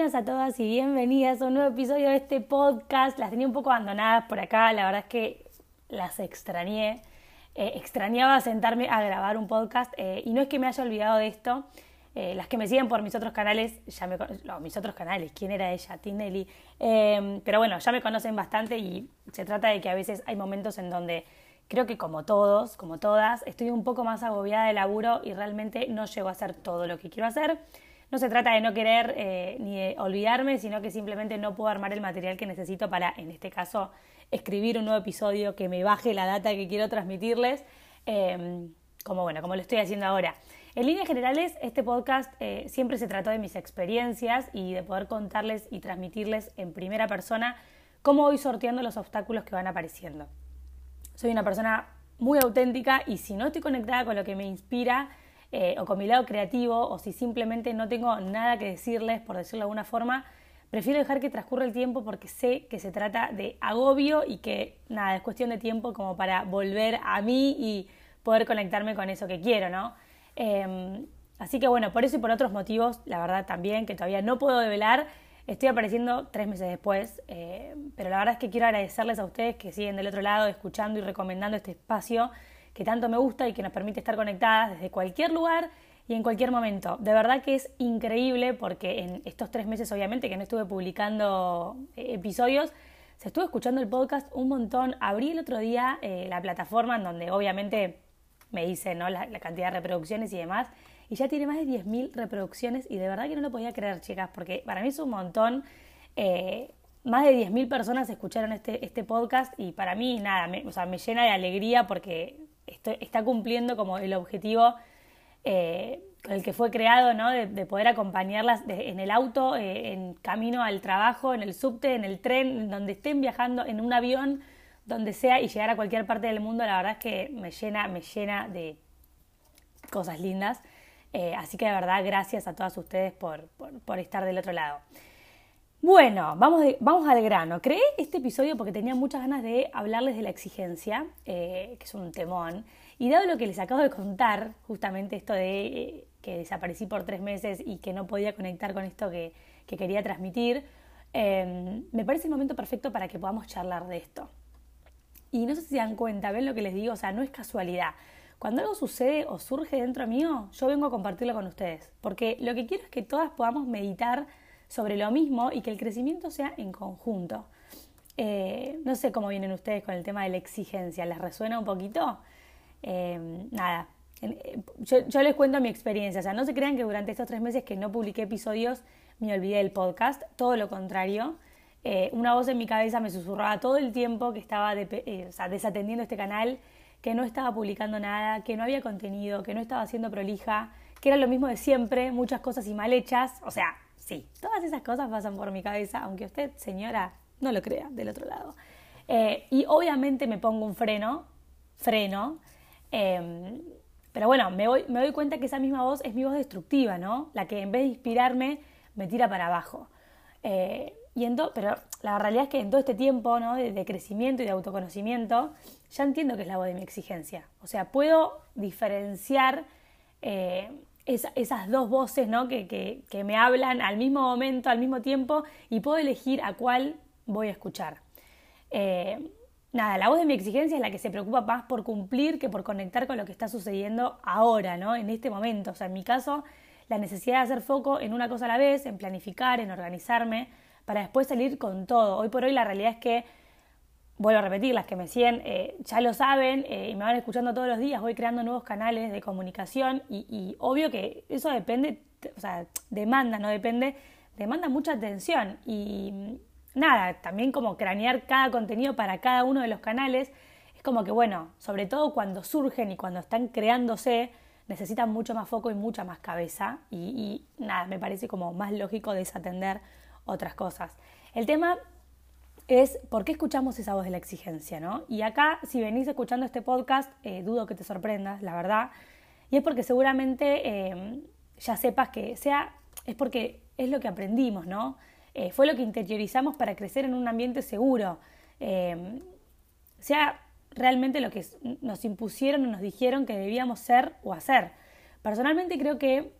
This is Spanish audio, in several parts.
Buenas a todas y bienvenidas a un nuevo episodio de este podcast. Las tenía un poco abandonadas por acá, la verdad es que las extrañé. Eh, extrañaba sentarme a grabar un podcast eh, y no es que me haya olvidado de esto. Eh, las que me siguen por mis otros canales, ya me no, mis otros canales, ¿quién era ella? Tinelli. Em, pero bueno, ya me conocen bastante y se trata de que a veces hay momentos en donde creo que como todos, como todas, estoy un poco más agobiada de laburo y realmente no llego a hacer todo lo que quiero hacer no se trata de no querer eh, ni de olvidarme, sino que simplemente no puedo armar el material que necesito para, en este caso, escribir un nuevo episodio que me baje la data que quiero transmitirles, em, como bueno, como lo estoy haciendo ahora. En líneas generales, este podcast eh, siempre se trató de mis experiencias y de poder contarles y transmitirles en primera persona cómo voy sorteando los obstáculos que van apareciendo. Soy una persona muy auténtica y si no estoy conectada con lo que me inspira, eh, o con mi lado creativo, o si simplemente no tengo nada que decirles, por decirlo de alguna forma, prefiero dejar que transcurra el tiempo porque sé que se trata de agobio y que nada, es cuestión de tiempo como para volver a mí y poder conectarme con eso que quiero, ¿no? Em, así que bueno, por eso y por otros motivos, la verdad también, que todavía no puedo develar, estoy apareciendo tres meses después, eh, pero la verdad es que quiero agradecerles a ustedes que siguen del otro lado, escuchando y recomendando este espacio que tanto me gusta y que nos permite estar conectadas desde cualquier lugar y en cualquier momento. De verdad que es increíble porque en estos tres meses obviamente que no estuve publicando eh, episodios, se estuvo escuchando el podcast un montón. Abrí el otro día eh, la plataforma en donde obviamente me dice ¿no? la, cantidad de reproducciones y demás. Y ya tiene más de 10.000 reproducciones y de verdad que no lo podía creer, chicas, porque para mí es un montón. Eh, más de 10.000 personas escucharon este, este podcast y para mí nada, o sea, me llena de alegría porque está cumpliendo como el objetivo eh, el que fue creado, ¿no? De, poder acompañarlas en el auto, eh, en camino al trabajo, en el subte, en el tren, donde estén viajando, en un avión, donde sea, y llegar a cualquier parte del mundo, la verdad es que me llena, me llena de cosas lindas. Eh, así que de verdad, gracias a todas ustedes por, por, estar del otro lado. Bueno, vamos, vamos al grano. Creé este episodio porque tenía muchas ganas de hablarles de la exigencia, eh, que es un temón. Y dado lo que les acabo de contar, justamente esto de eh, que desaparecí por tres meses y que no podía conectar con esto que, quería transmitir, em, me parece el momento perfecto para que podamos charlar de esto. Y no sé si se dan cuenta, ven lo que les digo, o sea, no es casualidad. Cuando algo sucede o surge dentro mío, yo vengo a compartirlo con ustedes. Porque lo que quiero es que todas podamos meditar sobre lo mismo y que el crecimiento sea en conjunto. Eh, no sé cómo vienen ustedes con el tema de la exigencia, ¿les resuena un poquito? Eh, nada, eh, yo, les cuento mi experiencia, o sea, no se crean que durante estos tres meses que no publiqué episodios me olvidé del podcast, todo lo contrario. una voz en mi cabeza me susurraba todo el tiempo que estaba desatendiendo este canal, que no estaba publicando nada, que no había contenido, que no estaba haciendo prolija, que era lo mismo de siempre, muchas cosas y mal hechas, o sea, Sí, todas esas cosas pasan por mi cabeza, aunque usted, señora, no lo crea del otro lado. Eh, y obviamente me pongo un freno, freno, em, pero bueno, me, doy cuenta que esa misma voz es mi voz destructiva, ¿no? La que en vez de inspirarme me tira para abajo. Eh, y pero la realidad es que en todo este tiempo ¿no? de, crecimiento y de autoconocimiento, ya entiendo que es la voz de mi exigencia. O sea, puedo diferenciar eh, esas dos voces ¿no? que, me hablan al mismo momento, al mismo tiempo, y puedo elegir a cuál voy a escuchar. Eh, nada, la voz de mi exigencia es la que se preocupa más por cumplir que por conectar con lo que está sucediendo ahora, ¿no? En este momento. O sea, en mi caso, la necesidad de hacer foco en una cosa a la vez, en planificar, en organizarme, para después salir con todo. Hoy por hoy la realidad es que vuelvo a repetir, las que me siguen eh, ya lo saben eh, y me van escuchando todos los días, voy creando nuevos canales de comunicación y, obvio que eso depende, o sea, demanda, no depende, demanda mucha atención y nada, también como cranear cada contenido para cada uno de los canales, es como que bueno, sobre todo cuando surgen y cuando están creándose, necesitan mucho más foco y mucha más cabeza y, y nada, me parece como más lógico desatender otras cosas. El tema es por qué escuchamos esa voz de la exigencia, ¿no? Y acá, si venís escuchando este podcast, eh, dudo que te sorprendas, la verdad, y es porque seguramente eh, ya sepas que sea, es porque es lo que aprendimos, ¿no? Eh, fue lo que interiorizamos para crecer en un ambiente seguro, sea realmente lo que nos impusieron o nos dijeron que debíamos ser o hacer. Personalmente creo que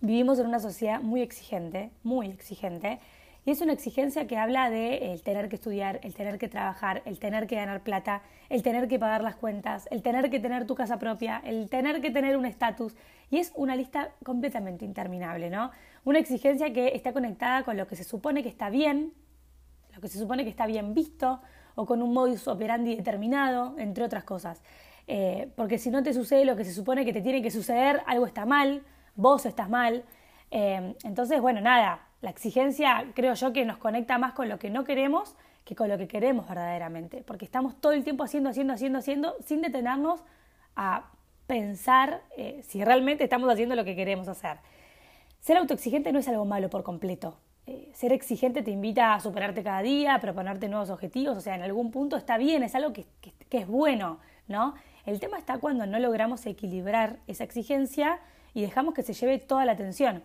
vivimos en una sociedad muy exigente, muy exigente, y es una exigencia que habla de el tener que estudiar, el tener que trabajar, el tener que ganar plata, el tener que pagar las cuentas, el tener que tener tu casa propia, el tener que tener un estatus. Y es una lista completamente interminable, ¿no? Una exigencia que está conectada con lo que se supone que está bien, lo que se supone que está bien visto, o con un modus operandi determinado, entre otras cosas. Eh, porque si no te sucede lo que se supone que te tiene que suceder, algo está mal, vos estás mal. Eh, entonces, bueno, nada, la exigencia creo yo que nos conecta más con lo que no queremos que con lo que queremos verdaderamente, porque estamos todo el tiempo haciendo, haciendo, haciendo, haciendo, sin detenernos a pensar eh, si realmente estamos haciendo lo que queremos hacer. Ser autoexigente no es algo malo por completo. Eh, ser exigente te invita a superarte cada día, a proponerte nuevos objetivos, o sea, en algún punto está bien, es algo que, que es bueno, ¿no? El tema está cuando no logramos equilibrar esa exigencia y dejamos que se lleve toda la atención.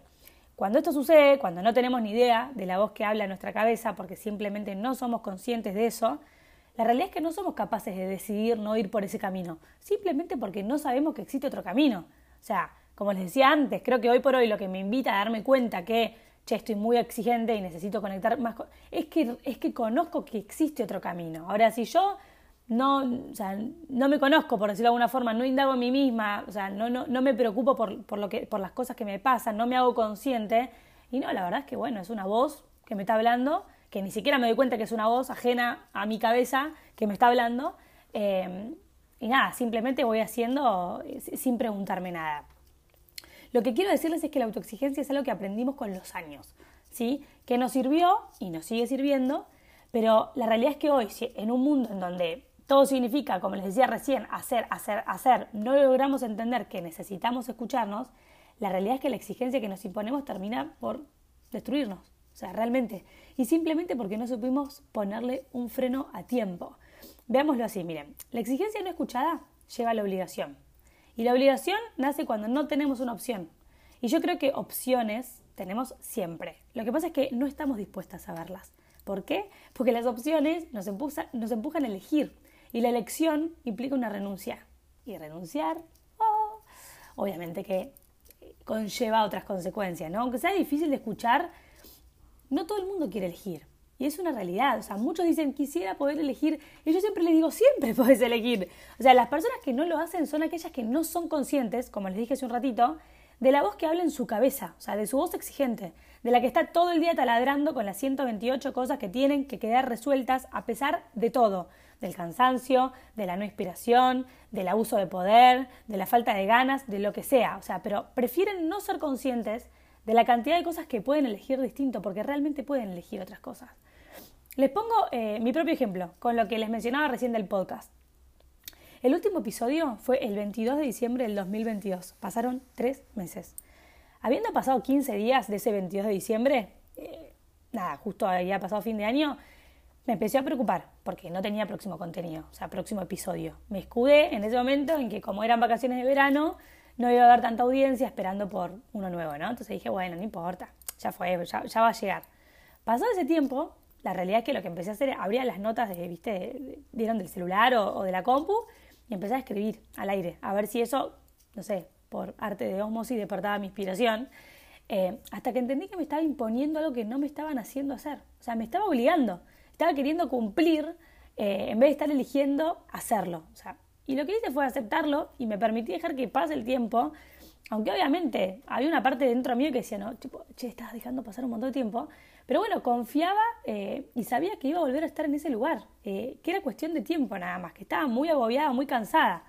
Cuando esto sucede, cuando no tenemos ni idea de la voz que habla en nuestra cabeza, porque simplemente no somos conscientes de eso, la realidad es que no somos capaces de decidir no ir por ese camino, simplemente porque no sabemos que existe otro camino. O sea, como les decía antes, creo que hoy por hoy lo que me invita a darme cuenta que, che, estoy muy exigente y necesito conectar más, es que, es que conozco que existe otro camino. Ahora, si yo no, o sea, no me conozco, por decirlo de alguna forma, no indago en mí misma, o sea, no, no, no me preocupo por, por, lo que, por las cosas que me pasan, no me hago consciente. Y no, la verdad es que, bueno, es una voz que me está hablando, que ni siquiera me doy cuenta que es una voz ajena a mi cabeza que me está hablando. Eh, y nada, simplemente voy haciendo eh, sin preguntarme nada. Lo que quiero decirles es que la autoexigencia es algo que aprendimos con los años, ¿sí? Que nos sirvió y nos sigue sirviendo, pero la realidad es que hoy, en un mundo en donde todo significa, como les decía recién, hacer, hacer, hacer, no logramos entender que necesitamos escucharnos, la realidad es que la exigencia que nos imponemos termina por destruirnos, o sea, realmente, y simplemente porque no supimos ponerle un freno a tiempo. Veámoslo así, miren, la exigencia no escuchada lleva a la obligación, y la obligación nace cuando no tenemos una opción, y yo creo que opciones tenemos siempre, lo que pasa es que no estamos dispuestas a verlas. ¿Por qué? Porque las opciones nos, nos empujan a elegir, y la elección implica una renuncia. Y renunciar, oh, obviamente que conlleva otras consecuencias, ¿no? Aunque sea difícil de escuchar, no todo el mundo quiere elegir. Y es una realidad. O sea, muchos dicen, quisiera poder elegir. Y yo siempre les digo, siempre puedes elegir. O sea, las personas que no lo hacen son aquellas que no son conscientes, como les dije hace un ratito, de la voz que habla en su cabeza, o sea, de su voz exigente, de la que está todo el día taladrando con las 128 cosas que tienen que quedar resueltas a pesar de todo del cansancio, de la no inspiración, del abuso de poder, de la falta de ganas, de lo que sea. O sea, pero prefieren no ser conscientes de la cantidad de cosas que pueden elegir distinto, porque realmente pueden elegir otras cosas. Les pongo eh, mi propio ejemplo con lo que les mencionaba recién del podcast. El último episodio fue el 22 de diciembre del 2022. Pasaron tres meses. Habiendo pasado 15 días de ese 22 de diciembre, eh, nada, justo había pasado fin de año, me empecé a preocupar porque no tenía próximo contenido, o sea, próximo episodio. Me escudé en ese momento en que como eran vacaciones de verano, no iba a haber tanta audiencia esperando por uno nuevo, ¿no? Entonces dije, bueno, no importa, ya fue, ya, va a llegar. Pasado ese tiempo, la realidad es que lo que empecé a hacer, abría las notas, de, ¿viste? Dieron del celular o, de la compu y empecé a escribir al aire, a ver si eso, no sé, por arte de osmosis despertaba mi inspiración. Eh, hasta que entendí que me estaba imponiendo algo que no me estaban haciendo hacer. O sea, me estaba obligando estaba queriendo cumplir eh, en vez de estar eligiendo hacerlo. O sea, y lo que hice fue aceptarlo y me permití dejar que pase el tiempo, aunque obviamente había una parte dentro mío que decía, no, tipo, che, estás dejando pasar un montón de tiempo. Pero bueno, confiaba eh, y sabía que iba a volver a estar en ese lugar, eh, que era cuestión de tiempo nada más, que estaba muy agobiada, muy cansada.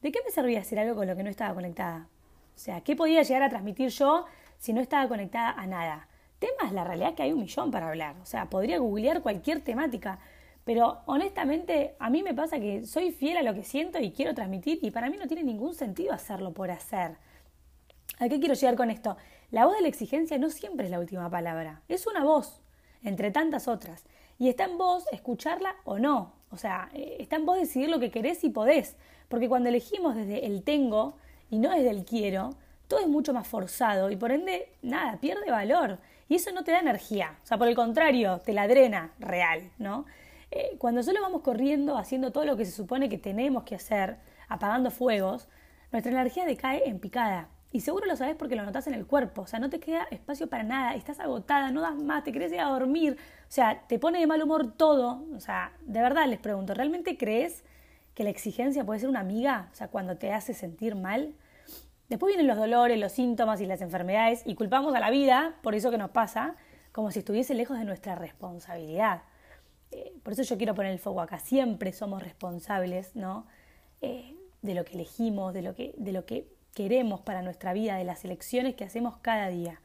¿De qué me servía hacer algo con lo que no estaba conectada? O sea, ¿qué podía llegar a transmitir yo si no estaba conectada a nada? Temas, la realidad es que hay un millón para hablar. O sea, podría googlear cualquier temática. Pero honestamente, a mí me pasa que soy fiel a lo que siento y quiero transmitir y para mí no tiene ningún sentido hacerlo por hacer. ¿A qué quiero llegar con esto? La voz de la exigencia no siempre es la última palabra, es una voz, entre tantas otras. Y está en vos escucharla o no. O sea, eh, está en vos decidir lo que querés y podés. Porque cuando elegimos desde el tengo y no desde el quiero, todo es mucho más forzado y por ende, nada, pierde valor. Y eso no te da energía. O sea, por el contrario, te la drena real, ¿no? Eh, cuando solo vamos corriendo, haciendo todo lo que se supone que tenemos que hacer, apagando fuegos, nuestra energía decae en picada. Y seguro lo sabes porque lo notas en el cuerpo. O sea, no te queda espacio para nada. Estás agotada, no das más, te querés ir a dormir. O sea, te pone de mal humor todo. O sea, de verdad les pregunto, ¿realmente crees que la exigencia puede ser una amiga? O sea, cuando te hace sentir mal. Después vienen los dolores, los síntomas y las enfermedades y culpamos a la vida por eso que nos pasa, como si estuviese lejos de nuestra responsabilidad. Eh, por eso yo quiero poner el foco acá. Siempre somos responsables, ¿no? Eh, de lo que elegimos, de lo que, de lo que queremos para nuestra vida, de las elecciones que hacemos cada día.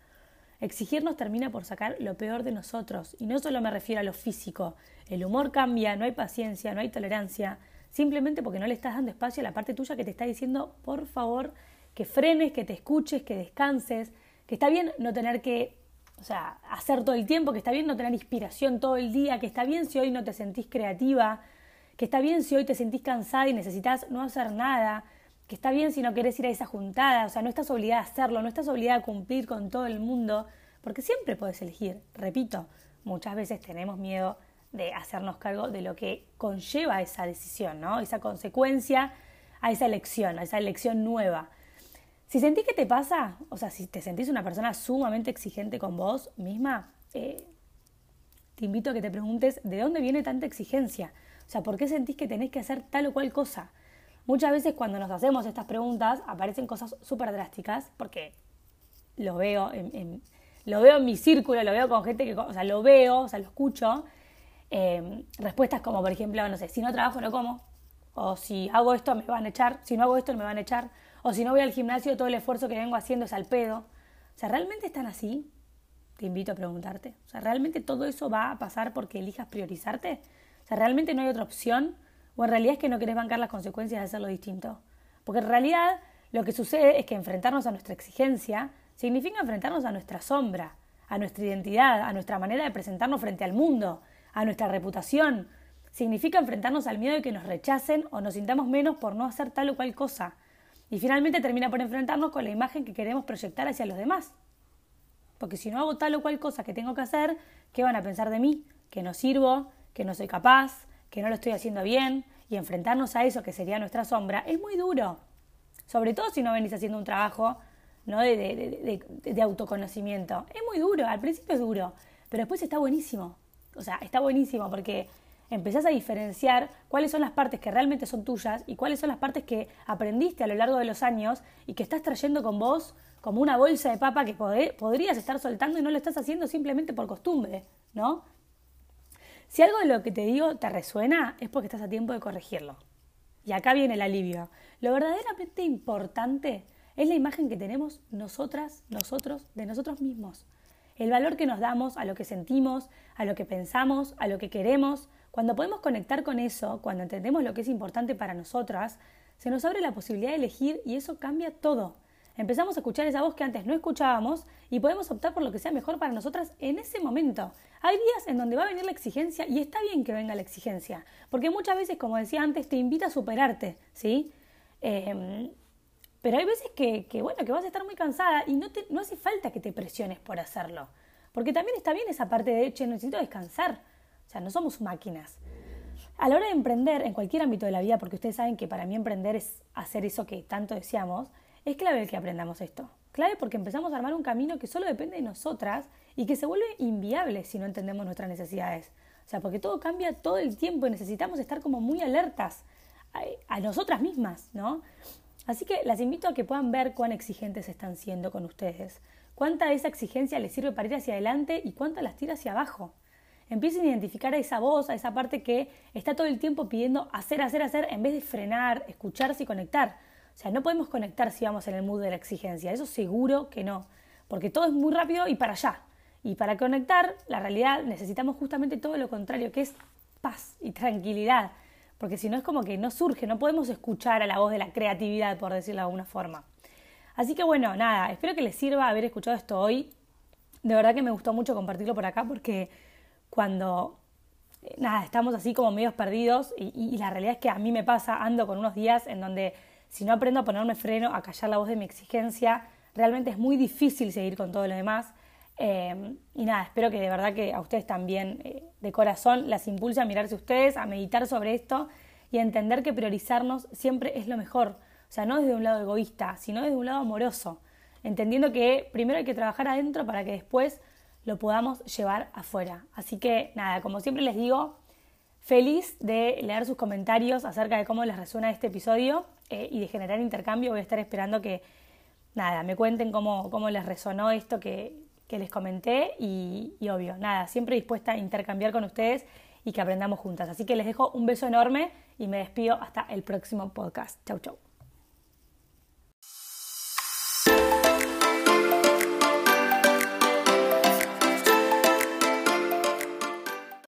Exigirnos termina por sacar lo peor de nosotros, y no solo me refiero a lo físico. El humor cambia, no hay paciencia, no hay tolerancia, simplemente porque no le estás dando espacio a la parte tuya que te está diciendo, por favor, que frenes, que te escuches, que descanses, que está bien no tener que, o sea, hacer todo el tiempo, que está bien no tener inspiración todo el día, que está bien si hoy no te sentís creativa, que está bien si hoy te sentís cansada y necesitas no hacer nada, que está bien si no querés ir a esa juntada, o sea, no estás obligada a hacerlo, no estás obligada a cumplir con todo el mundo, porque siempre puedes elegir. Repito, muchas veces tenemos miedo de hacernos cargo de lo que conlleva esa decisión, ¿no? Esa consecuencia a esa elección, a esa elección nueva. Si sentís que te pasa, o sea, si te sentís una persona sumamente exigente con vos misma, eh, te invito a que te preguntes de dónde viene tanta exigencia. O sea, ¿por qué sentís que tenés que hacer tal o cual cosa? Muchas veces cuando nos hacemos estas preguntas aparecen cosas súper drásticas, porque lo veo en, lo veo en mi círculo, lo veo con gente que, o sea, lo veo, o sea, lo escucho. Em, respuestas como, por ejemplo, no sé, si no trabajo no como, o si hago esto me van a echar, si no hago esto me van a echar, o si no voy al gimnasio todo el esfuerzo que vengo haciendo es al pedo. O sea, ¿realmente están así? Te invito a preguntarte. O sea, ¿realmente todo eso va a pasar porque elijas priorizarte? O sea, ¿realmente no hay otra opción? o en realidad es que no querés bancar las consecuencias de hacerlo distinto. Porque en realidad lo que sucede es que enfrentarnos a nuestra exigencia significa enfrentarnos a nuestra sombra, a nuestra identidad, a nuestra manera de presentarnos frente al mundo, a nuestra reputación. Significa enfrentarnos al miedo de que nos rechacen o nos sintamos menos por no hacer tal o cual cosa. Y finalmente termina por enfrentarnos con la imagen que queremos proyectar hacia los demás. Porque si no hago tal o cual cosa que tengo que hacer, ¿qué van a pensar de mí? Que no sirvo, que no soy capaz, que no lo estoy haciendo bien y enfrentarnos a eso que sería nuestra sombra es muy duro. Sobre todo si no venís haciendo un trabajo ¿no? de, de, de, autoconocimiento. Es muy duro, al principio es duro, pero después está buenísimo. O sea, está buenísimo porque empezás a diferenciar cuáles son las partes que realmente son tuyas y cuáles son las partes que aprendiste a lo largo de los años y que estás trayendo con vos como una bolsa de papa que podrías estar soltando y no lo estás haciendo simplemente por costumbre, ¿no? Si algo de lo que te digo te resuena, es porque estás a tiempo de corregirlo. Y acá viene el alivio. Lo verdaderamente importante es la imagen que tenemos nosotras, nosotros, de nosotros mismos. El valor que nos damos a lo que sentimos, a lo que pensamos, a lo que queremos. Cuando podemos conectar con eso, cuando entendemos lo que es importante para nosotras, se nos abre la posibilidad de elegir y eso cambia todo. Empezamos a escuchar esa voz que antes no escuchábamos y podemos optar por lo que sea mejor para nosotras en ese momento. Hay días en donde va a venir la exigencia y está bien que venga la exigencia, porque muchas veces, como decía antes, te invita a superarte, ¿sí? Em, pero hay veces que, bueno, que vas a estar muy cansada y no, te, no hace falta que te presiones por hacerlo, porque también está bien esa parte de, che, necesito descansar, no somos máquinas. A la hora de emprender en cualquier ámbito de la vida, porque ustedes saben que para mí emprender es hacer eso que tanto deseamos, es clave que aprendamos esto. Clave porque empezamos a armar un camino que solo depende de nosotras y que se vuelve inviable si no entendemos nuestras necesidades. O sea, porque todo cambia todo el tiempo y necesitamos estar como muy alertas a, nosotras mismas, ¿no? Así que las invito a que puedan ver cuán exigentes están siendo con ustedes, cuánta de esa exigencia les sirve para ir hacia adelante y cuánta las tira hacia abajo. Empiecen a identificar a esa voz, a esa parte que está todo el tiempo pidiendo hacer, hacer, hacer, en vez de frenar, escucharse y conectar. O sea, no podemos conectar si vamos en el mood de la exigencia, eso seguro que no, porque todo es muy rápido y para allá. Y para conectar, la realidad necesitamos justamente todo lo contrario, que es paz y tranquilidad, porque si no es como que no surge, no podemos escuchar a la voz de la creatividad, por decirlo de alguna forma. Así que bueno, nada, espero que les sirva haber escuchado esto hoy. De verdad que me gustó mucho compartirlo por acá porque cuando eh, nada, estamos así como medios perdidos y, la realidad es que a mí me pasa, ando con unos días en donde si no aprendo a ponerme freno, a callar la voz de mi exigencia, realmente es muy difícil seguir con todo lo demás. Eh, y nada, espero que de verdad que a ustedes también eh, de corazón las impulse a mirarse ustedes, a meditar sobre esto y a entender que priorizarnos siempre es lo mejor. O sea, no desde un lado egoísta, sino desde un lado amoroso, entendiendo que primero hay que trabajar adentro para que después lo podamos llevar afuera. Así que nada, como siempre les digo, feliz de leer sus comentarios acerca de cómo les resuena este episodio eh, y de generar intercambio. Voy a estar esperando que nada, me cuenten cómo, cómo les resonó esto que, que les comenté y, y obvio, nada, siempre dispuesta a intercambiar con ustedes y que aprendamos juntas. Así que les dejo un beso enorme y me despido hasta el próximo podcast. Chau, chau.